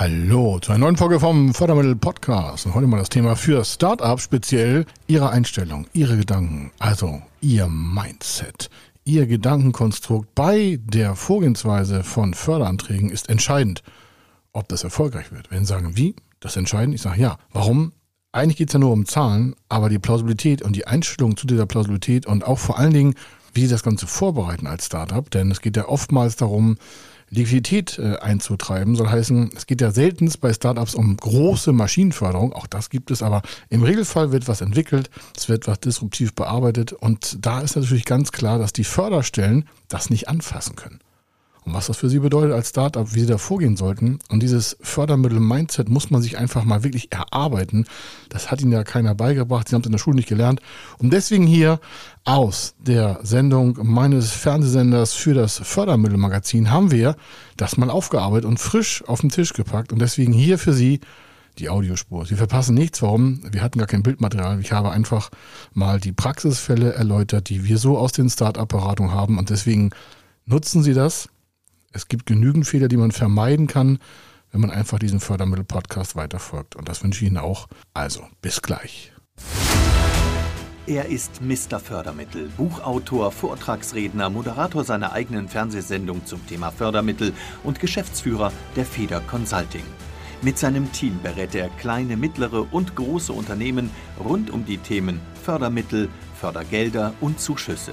Hallo zu einer neuen Folge vom Fördermittel Podcast. Und heute mal das Thema für Startups, speziell Ihre Einstellung, Ihre Gedanken, also Ihr Mindset. Ihr Gedankenkonstrukt bei der Vorgehensweise von Förderanträgen ist entscheidend, ob das erfolgreich wird. Wenn Sie sagen, wie, das entscheidend, ich sage ja. Warum? Eigentlich geht es ja nur um Zahlen, aber die Plausibilität und die Einstellung zu dieser Plausibilität und auch vor allen Dingen, wie Sie das Ganze vorbereiten als Startup, denn es geht ja oftmals darum, Liquidität äh, einzutreiben. Soll heißen, es geht ja selten bei Startups um große Maschinenförderung. Auch das gibt es, aber im Regelfall wird was entwickelt, es wird was disruptiv bearbeitet und da ist natürlich ganz klar, dass die Förderstellen das nicht anfassen können was das für Sie bedeutet als Startup, wie Sie da vorgehen sollten. Und dieses Fördermittel-Mindset muss man sich einfach mal wirklich erarbeiten. Das hat Ihnen ja keiner beigebracht. Sie haben es in der Schule nicht gelernt. Und deswegen hier aus der Sendung meines Fernsehsenders für das Fördermittelmagazin haben wir das mal aufgearbeitet und frisch auf den Tisch gepackt. Und deswegen hier für Sie die Audiospur. Sie verpassen nichts. Warum? Wir hatten gar kein Bildmaterial. Ich habe einfach mal die Praxisfälle erläutert, die wir so aus den Start-up-Beratungen haben. Und deswegen nutzen Sie das es gibt genügend Fehler, die man vermeiden kann, wenn man einfach diesen Fördermittel-Podcast weiterfolgt. Und das wünsche ich Ihnen auch. Also, bis gleich. Er ist Mr. Fördermittel, Buchautor, Vortragsredner, Moderator seiner eigenen Fernsehsendung zum Thema Fördermittel und Geschäftsführer der Feder Consulting. Mit seinem Team berät er kleine, mittlere und große Unternehmen rund um die Themen Fördermittel, Fördergelder und Zuschüsse.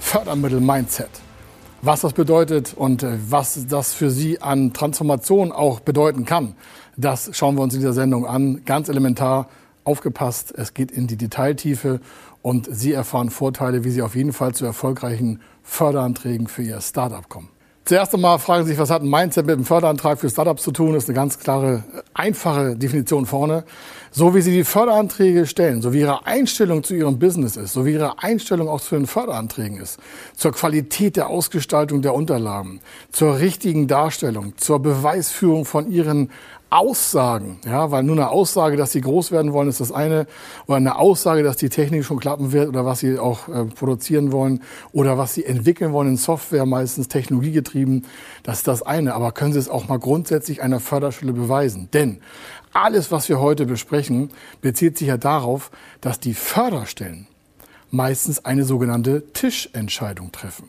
Fördermittel-Mindset. Was das bedeutet und äh, was das für Sie an Transformation auch bedeuten kann, das schauen wir uns in dieser Sendung an. Ganz elementar aufgepasst, es geht in die Detailtiefe und Sie erfahren Vorteile, wie Sie auf jeden Fall zu erfolgreichen Förderanträgen für Ihr Startup kommen. Zuerst einmal fragen Sie sich, was hat ein Mindset mit einem Förderantrag für Startups zu tun? Das ist eine ganz klare, einfache Definition vorne. So wie Sie die Förderanträge stellen, so wie Ihre Einstellung zu Ihrem Business ist, so wie Ihre Einstellung auch zu den Förderanträgen ist, zur Qualität der Ausgestaltung der Unterlagen, zur richtigen Darstellung, zur Beweisführung von Ihren Aussagen, ja, weil nur eine Aussage, dass sie groß werden wollen, ist das eine, oder eine Aussage, dass die Technik schon klappen wird oder was sie auch äh, produzieren wollen oder was sie entwickeln wollen in Software, meistens technologiegetrieben, das ist das eine. Aber können Sie es auch mal grundsätzlich einer Förderschule beweisen? Denn alles, was wir heute besprechen, bezieht sich ja darauf, dass die Förderstellen meistens eine sogenannte Tischentscheidung treffen.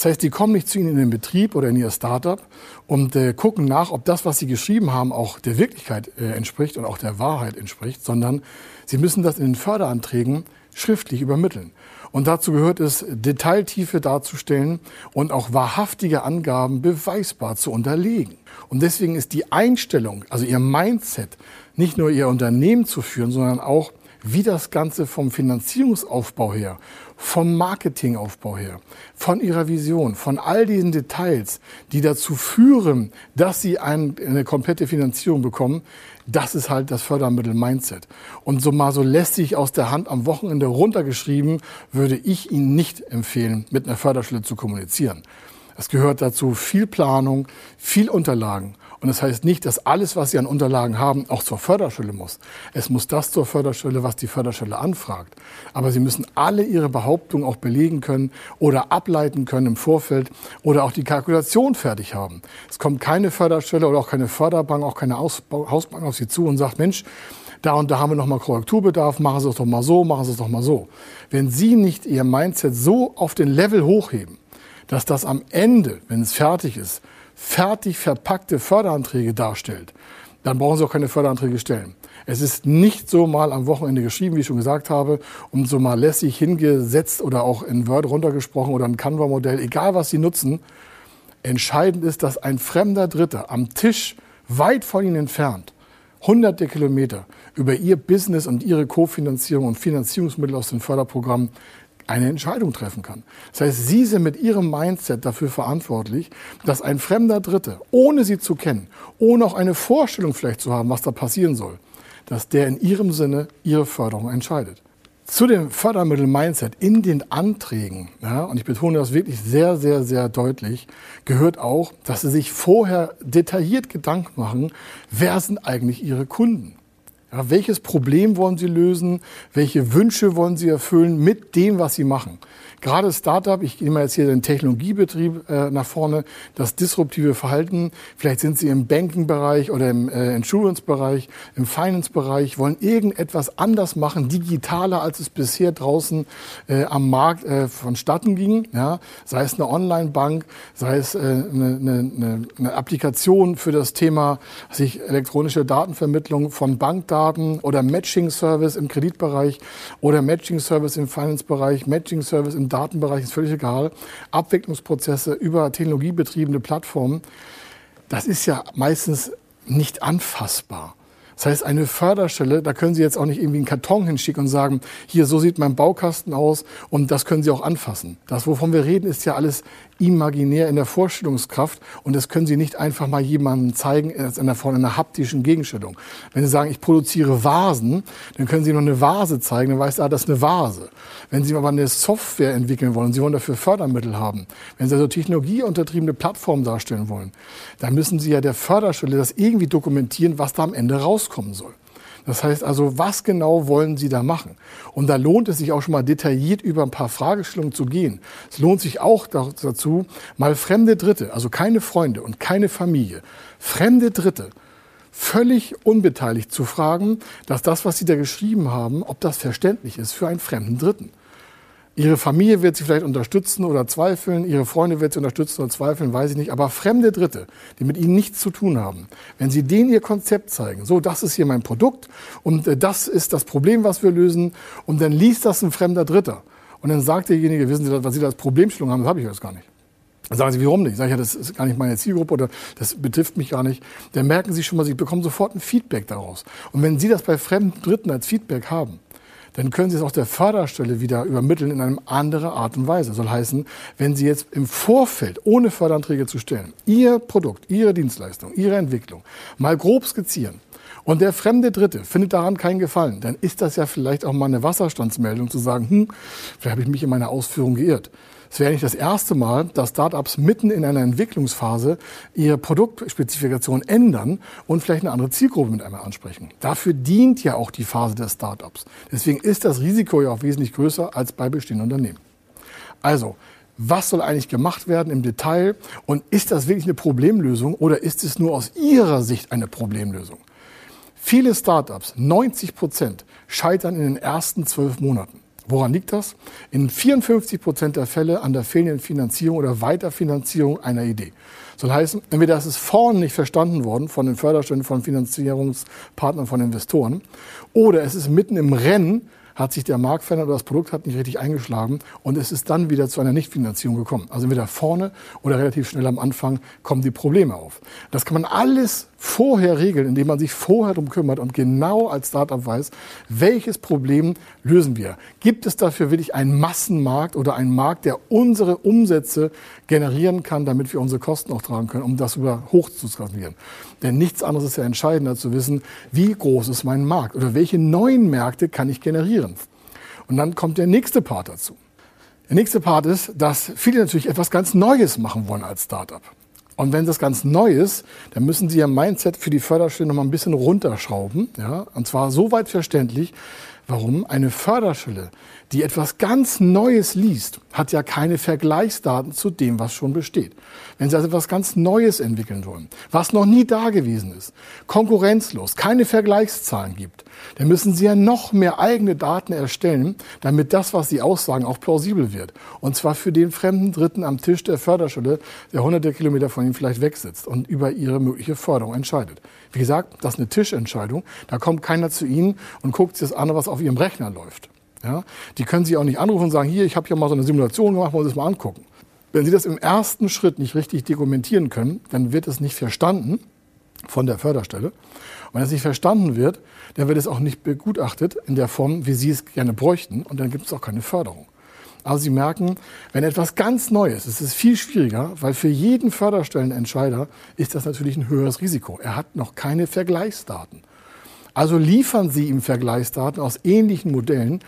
Das heißt, die kommen nicht zu Ihnen in den Betrieb oder in Ihr Startup und äh, gucken nach, ob das, was Sie geschrieben haben, auch der Wirklichkeit äh, entspricht und auch der Wahrheit entspricht, sondern Sie müssen das in den Förderanträgen schriftlich übermitteln. Und dazu gehört es, Detailtiefe darzustellen und auch wahrhaftige Angaben beweisbar zu unterlegen. Und deswegen ist die Einstellung, also Ihr Mindset, nicht nur Ihr Unternehmen zu führen, sondern auch wie das Ganze vom Finanzierungsaufbau her, vom Marketingaufbau her, von ihrer Vision, von all diesen Details, die dazu führen, dass sie eine komplette Finanzierung bekommen, das ist halt das Fördermittel Mindset. Und so mal so lästig aus der Hand am Wochenende runtergeschrieben, würde ich Ihnen nicht empfehlen, mit einer Förderstelle zu kommunizieren. Es gehört dazu viel Planung, viel Unterlagen. Und das heißt nicht, dass alles, was Sie an Unterlagen haben, auch zur Förderschule muss. Es muss das zur Förderschule, was die Förderschule anfragt. Aber Sie müssen alle Ihre Behauptungen auch belegen können oder ableiten können im Vorfeld oder auch die Kalkulation fertig haben. Es kommt keine Förderstelle oder auch keine Förderbank, auch keine Hausbank auf Sie zu und sagt, Mensch, da und da haben wir noch mal Korrekturbedarf, machen Sie es doch mal so, machen Sie es doch mal so. Wenn Sie nicht Ihr Mindset so auf den Level hochheben, dass das am Ende, wenn es fertig ist, fertig verpackte Förderanträge darstellt, dann brauchen Sie auch keine Förderanträge stellen. Es ist nicht so mal am Wochenende geschrieben, wie ich schon gesagt habe, und so mal lässig hingesetzt oder auch in Word runtergesprochen oder ein Canva-Modell, egal was Sie nutzen. Entscheidend ist, dass ein fremder Dritter am Tisch weit von Ihnen entfernt, hunderte Kilometer, über Ihr Business und Ihre Kofinanzierung und Finanzierungsmittel aus den Förderprogrammen eine Entscheidung treffen kann. Das heißt, Sie sind mit Ihrem Mindset dafür verantwortlich, dass ein fremder Dritte, ohne Sie zu kennen, ohne auch eine Vorstellung vielleicht zu haben, was da passieren soll, dass der in Ihrem Sinne Ihre Förderung entscheidet. Zu dem Fördermittel-Mindset in den Anträgen, ja, und ich betone das wirklich sehr, sehr, sehr deutlich, gehört auch, dass Sie sich vorher detailliert Gedanken machen, wer sind eigentlich Ihre Kunden? Ja, welches Problem wollen Sie lösen? Welche Wünsche wollen Sie erfüllen mit dem, was Sie machen? Gerade Startup, ich nehme jetzt hier den Technologiebetrieb äh, nach vorne, das disruptive Verhalten. Vielleicht sind Sie im Banking-Bereich oder im äh, Insurance-Bereich, im Finance-Bereich, wollen irgendetwas anders machen, digitaler, als es bisher draußen äh, am Markt äh, vonstatten ging. Ja? Sei es eine Online-Bank, sei es äh, eine, eine, eine Applikation für das Thema sich elektronische Datenvermittlung von Bankdaten oder Matching-Service im Kreditbereich oder Matching-Service im Finance-Bereich, Matching-Service im Datenbereich ist völlig egal. Abwicklungsprozesse über technologiebetriebene Plattformen, das ist ja meistens nicht anfassbar. Das heißt, eine Förderstelle, da können Sie jetzt auch nicht irgendwie einen Karton hinschicken und sagen, hier, so sieht mein Baukasten aus und das können Sie auch anfassen. Das, wovon wir reden, ist ja alles imaginär in der Vorstellungskraft und das können Sie nicht einfach mal jemandem zeigen in einer Form einer haptischen Gegenstellung. Wenn Sie sagen, ich produziere Vasen, dann können Sie noch eine Vase zeigen, dann weiß er, ah, das ist eine Vase. Wenn Sie aber eine Software entwickeln wollen, Sie wollen dafür Fördermittel haben, wenn Sie also technologieuntertriebene Plattformen darstellen wollen, dann müssen Sie ja der Förderstelle das irgendwie dokumentieren, was da am Ende rauskommen soll. Das heißt also, was genau wollen Sie da machen? Und da lohnt es sich auch schon mal detailliert über ein paar Fragestellungen zu gehen. Es lohnt sich auch dazu, mal fremde Dritte, also keine Freunde und keine Familie, fremde Dritte, völlig unbeteiligt zu fragen, dass das, was Sie da geschrieben haben, ob das verständlich ist für einen fremden Dritten. Ihre Familie wird sie vielleicht unterstützen oder zweifeln, ihre Freunde wird sie unterstützen oder zweifeln, weiß ich nicht. Aber fremde Dritte, die mit ihnen nichts zu tun haben, wenn sie denen ihr Konzept zeigen, so, das ist hier mein Produkt und äh, das ist das Problem, was wir lösen, und dann liest das ein fremder Dritter. Und dann sagt derjenige, wissen Sie, was Sie da als Problemstellung haben, das habe ich jetzt gar nicht. Dann sagen Sie, warum nicht? Sag ich, ja, das ist gar nicht meine Zielgruppe oder das betrifft mich gar nicht. Dann merken Sie schon mal, Sie bekommen sofort ein Feedback daraus. Und wenn Sie das bei fremden Dritten als Feedback haben, dann können Sie es auch der Förderstelle wieder übermitteln in eine andere Art und Weise. Das soll heißen, wenn Sie jetzt im Vorfeld, ohne Förderanträge zu stellen, Ihr Produkt, Ihre Dienstleistung, Ihre Entwicklung mal grob skizzieren, und der fremde Dritte findet daran keinen Gefallen, dann ist das ja vielleicht auch mal eine Wasserstandsmeldung zu sagen, hm, vielleicht habe ich mich in meiner Ausführung geirrt. Es wäre nicht das erste Mal, dass Startups mitten in einer Entwicklungsphase ihre Produktspezifikation ändern und vielleicht eine andere Zielgruppe mit einmal ansprechen. Dafür dient ja auch die Phase der Startups. Deswegen ist das Risiko ja auch wesentlich größer als bei bestehenden Unternehmen. Also, was soll eigentlich gemacht werden im Detail und ist das wirklich eine Problemlösung oder ist es nur aus Ihrer Sicht eine Problemlösung? Viele Startups, 90 Prozent, scheitern in den ersten zwölf Monaten. Woran liegt das? In 54 Prozent der Fälle an der fehlenden Finanzierung oder Weiterfinanzierung einer Idee. Soll heißen, entweder ist es vorne nicht verstanden worden von den Förderstellen, von Finanzierungspartnern, von Investoren, oder es ist mitten im Rennen hat sich der Markt verändert oder das Produkt hat nicht richtig eingeschlagen und es ist dann wieder zu einer Nichtfinanzierung gekommen. Also entweder vorne oder relativ schnell am Anfang kommen die Probleme auf. Das kann man alles vorher regeln, indem man sich vorher darum kümmert und genau als Startup weiß, welches Problem lösen wir. Gibt es dafür wirklich einen Massenmarkt oder einen Markt, der unsere Umsätze generieren kann, damit wir unsere Kosten auch tragen können, um das über hoch zu skalieren. Denn nichts anderes ist ja entscheidender zu wissen, wie groß ist mein Markt oder welche neuen Märkte kann ich generieren. Und dann kommt der nächste Part dazu. Der nächste Part ist, dass viele natürlich etwas ganz Neues machen wollen als Startup. Und wenn das ganz neu ist, dann müssen Sie Ihr Mindset für die Förderstelle noch mal ein bisschen runterschrauben. Ja? Und zwar so weit verständlich, warum eine Förderstelle, die etwas ganz Neues liest, hat ja keine Vergleichsdaten zu dem, was schon besteht. Wenn Sie also etwas ganz Neues entwickeln wollen, was noch nie da gewesen ist, konkurrenzlos, keine Vergleichszahlen gibt, dann müssen Sie ja noch mehr eigene Daten erstellen, damit das, was Sie aussagen, auch plausibel wird. Und zwar für den fremden Dritten am Tisch der Förderstelle, der hunderte Kilometer von Ihnen vielleicht wegsitzt und über Ihre mögliche Förderung entscheidet. Wie gesagt, das ist eine Tischentscheidung. Da kommt keiner zu Ihnen und guckt sich das an, was auf Ihrem Rechner läuft. Ja? Die können Sie auch nicht anrufen und sagen, hier, ich habe hier mal so eine Simulation gemacht, wollen Sie das mal angucken. Wenn Sie das im ersten Schritt nicht richtig dokumentieren können, dann wird es nicht verstanden von der Förderstelle. Und wenn es nicht verstanden wird, dann wird es auch nicht begutachtet in der Form, wie Sie es gerne bräuchten. Und dann gibt es auch keine Förderung. Aber Sie merken, wenn etwas ganz Neues ist, ist es viel schwieriger, weil für jeden Förderstellenentscheider ist das natürlich ein höheres Risiko. Er hat noch keine Vergleichsdaten. Also liefern Sie ihm Vergleichsdaten aus ähnlichen Modellen,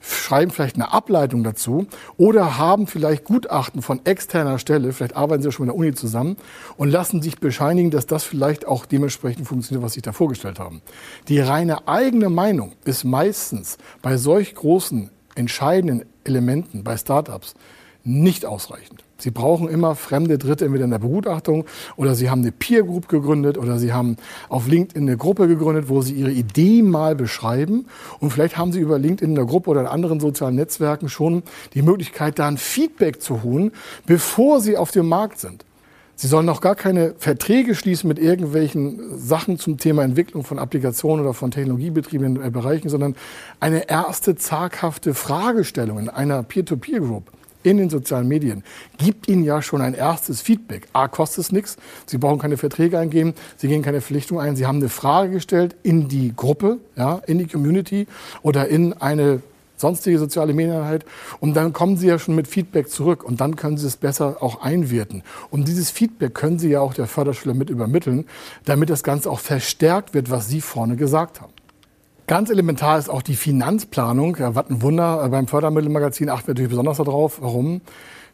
schreiben vielleicht eine Ableitung dazu oder haben vielleicht Gutachten von externer Stelle, vielleicht arbeiten Sie ja schon mit der Uni zusammen und lassen sich bescheinigen, dass das vielleicht auch dementsprechend funktioniert, was Sie sich da vorgestellt haben. Die reine eigene Meinung ist meistens bei solch großen, entscheidenden Elementen, bei Startups, nicht ausreichend. Sie brauchen immer fremde Dritte, entweder in der Begutachtung oder Sie haben eine Peer Group gegründet oder Sie haben auf LinkedIn eine Gruppe gegründet, wo Sie Ihre Idee mal beschreiben. Und vielleicht haben Sie über LinkedIn in der Gruppe oder in anderen sozialen Netzwerken schon die Möglichkeit, da ein Feedback zu holen, bevor Sie auf dem Markt sind. Sie sollen noch gar keine Verträge schließen mit irgendwelchen Sachen zum Thema Entwicklung von Applikationen oder von technologiebetriebenen Bereichen, sondern eine erste zaghafte Fragestellung in einer Peer-to-Peer-Group in den sozialen Medien gibt Ihnen ja schon ein erstes Feedback. A, kostet es nichts, Sie brauchen keine Verträge eingeben, Sie gehen keine Verpflichtung ein, Sie haben eine Frage gestellt in die Gruppe, ja, in die Community oder in eine sonstige soziale Medieneinheit und dann kommen Sie ja schon mit Feedback zurück und dann können Sie es besser auch einwerten. Und dieses Feedback können Sie ja auch der Förderschule mit übermitteln, damit das Ganze auch verstärkt wird, was Sie vorne gesagt haben. Ganz elementar ist auch die Finanzplanung. Ja, was ein Wunder. Beim Fördermittelmagazin achten wir natürlich besonders darauf. Warum?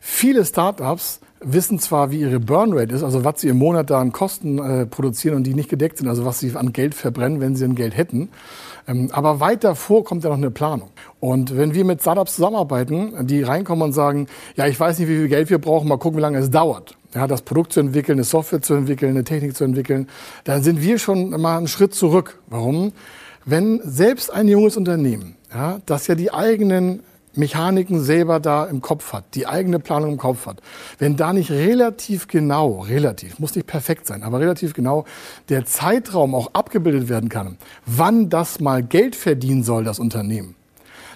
Viele Startups wissen zwar, wie ihre Burnrate ist, also was sie im Monat da an Kosten äh, produzieren und die nicht gedeckt sind, also was sie an Geld verbrennen, wenn sie ein Geld hätten. Ähm, aber weit davor kommt ja noch eine Planung. Und wenn wir mit Startups zusammenarbeiten, die reinkommen und sagen, ja, ich weiß nicht, wie viel Geld wir brauchen, mal gucken, wie lange es dauert. Ja, das Produkt zu entwickeln, eine Software zu entwickeln, eine Technik zu entwickeln, dann sind wir schon mal einen Schritt zurück. Warum? Wenn selbst ein junges Unternehmen, ja, das ja die eigenen Mechaniken selber da im Kopf hat, die eigene Planung im Kopf hat, wenn da nicht relativ genau, relativ, muss nicht perfekt sein, aber relativ genau der Zeitraum auch abgebildet werden kann, wann das mal Geld verdienen soll, das Unternehmen,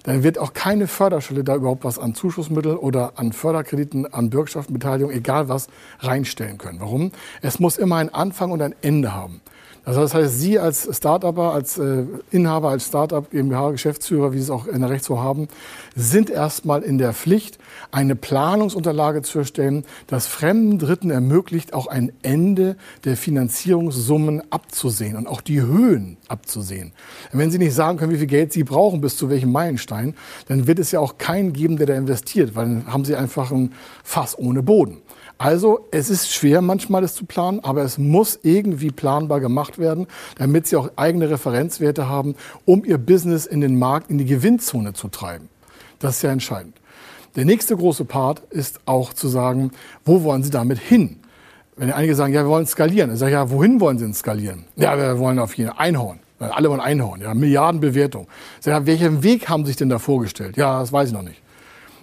dann wird auch keine Förderstelle da überhaupt was an Zuschussmitteln oder an Förderkrediten, an Bürgschaftenbeteiligung, egal was, reinstellen können. Warum? Es muss immer einen Anfang und ein Ende haben. Also das heißt, Sie als Start-Upper, als äh, Inhaber, als Start-up GmbH, Geschäftsführer, wie Sie es auch in der Recht haben, sind erstmal in der Pflicht, eine Planungsunterlage zu erstellen, das fremden Dritten ermöglicht, auch ein Ende der Finanzierungssummen abzusehen und auch die Höhen abzusehen. wenn Sie nicht sagen können, wie viel Geld Sie brauchen bis zu welchem Meilenstein, dann wird es ja auch keinen geben, der da investiert, weil dann haben Sie einfach ein Fass ohne Boden. Also es ist schwer manchmal das zu planen, aber es muss irgendwie planbar gemacht werden, damit Sie auch eigene Referenzwerte haben, um Ihr Business in den Markt, in die Gewinnzone zu treiben. Das ist ja entscheidend. Der nächste große Part ist auch zu sagen, wo wollen Sie damit hin? Wenn einige sagen, ja, wir wollen skalieren, dann sage ich, ja, wohin wollen Sie denn skalieren? Ja, wir wollen auf jeden Einhorn. Alle wollen Einhorn, ja, Milliardenbewertung. Sag, ja, welchen Weg haben Sie sich denn da vorgestellt? Ja, das weiß ich noch nicht.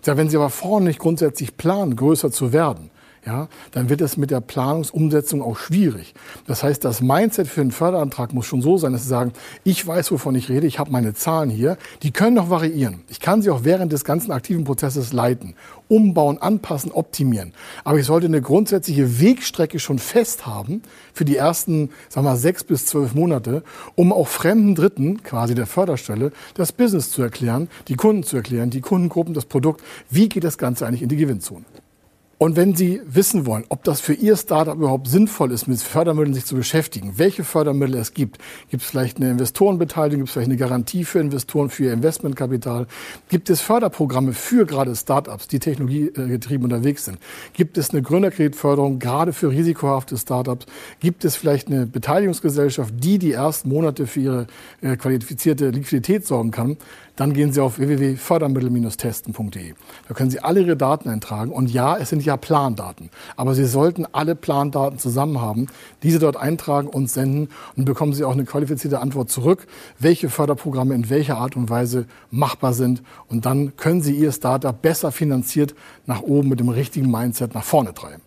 Sag, wenn Sie aber vorne nicht grundsätzlich planen, größer zu werden, ja, dann wird es mit der Planungsumsetzung auch schwierig. Das heißt, das Mindset für einen Förderantrag muss schon so sein, dass Sie sagen, ich weiß, wovon ich rede, ich habe meine Zahlen hier, die können noch variieren. Ich kann sie auch während des ganzen aktiven Prozesses leiten, umbauen, anpassen, optimieren. Aber ich sollte eine grundsätzliche Wegstrecke schon fest haben für die ersten, sagen wir mal, sechs bis zwölf Monate, um auch fremden Dritten, quasi der Förderstelle, das Business zu erklären, die Kunden zu erklären, die Kundengruppen, das Produkt. Wie geht das Ganze eigentlich in die Gewinnzone? Und wenn Sie wissen wollen, ob das für Ihr Startup überhaupt sinnvoll ist, mit Fördermitteln sich zu beschäftigen, welche Fördermittel es gibt, gibt es vielleicht eine Investorenbeteiligung, gibt es vielleicht eine Garantie für Investoren, für ihr Investmentkapital, gibt es Förderprogramme für gerade Startups, die technologiegetrieben unterwegs sind, gibt es eine Gründerkreditförderung gerade für risikohafte Startups, gibt es vielleicht eine Beteiligungsgesellschaft, die die ersten Monate für ihre äh, qualifizierte Liquidität sorgen kann, dann gehen Sie auf www.fördermittel-testen.de. Da können Sie alle Ihre Daten eintragen. Und ja, es sind ja Plandaten. Aber Sie sollten alle Plandaten zusammen haben, diese dort eintragen und senden. Und bekommen Sie auch eine qualifizierte Antwort zurück, welche Förderprogramme in welcher Art und Weise machbar sind. Und dann können Sie Ihr Startup besser finanziert nach oben mit dem richtigen Mindset nach vorne treiben.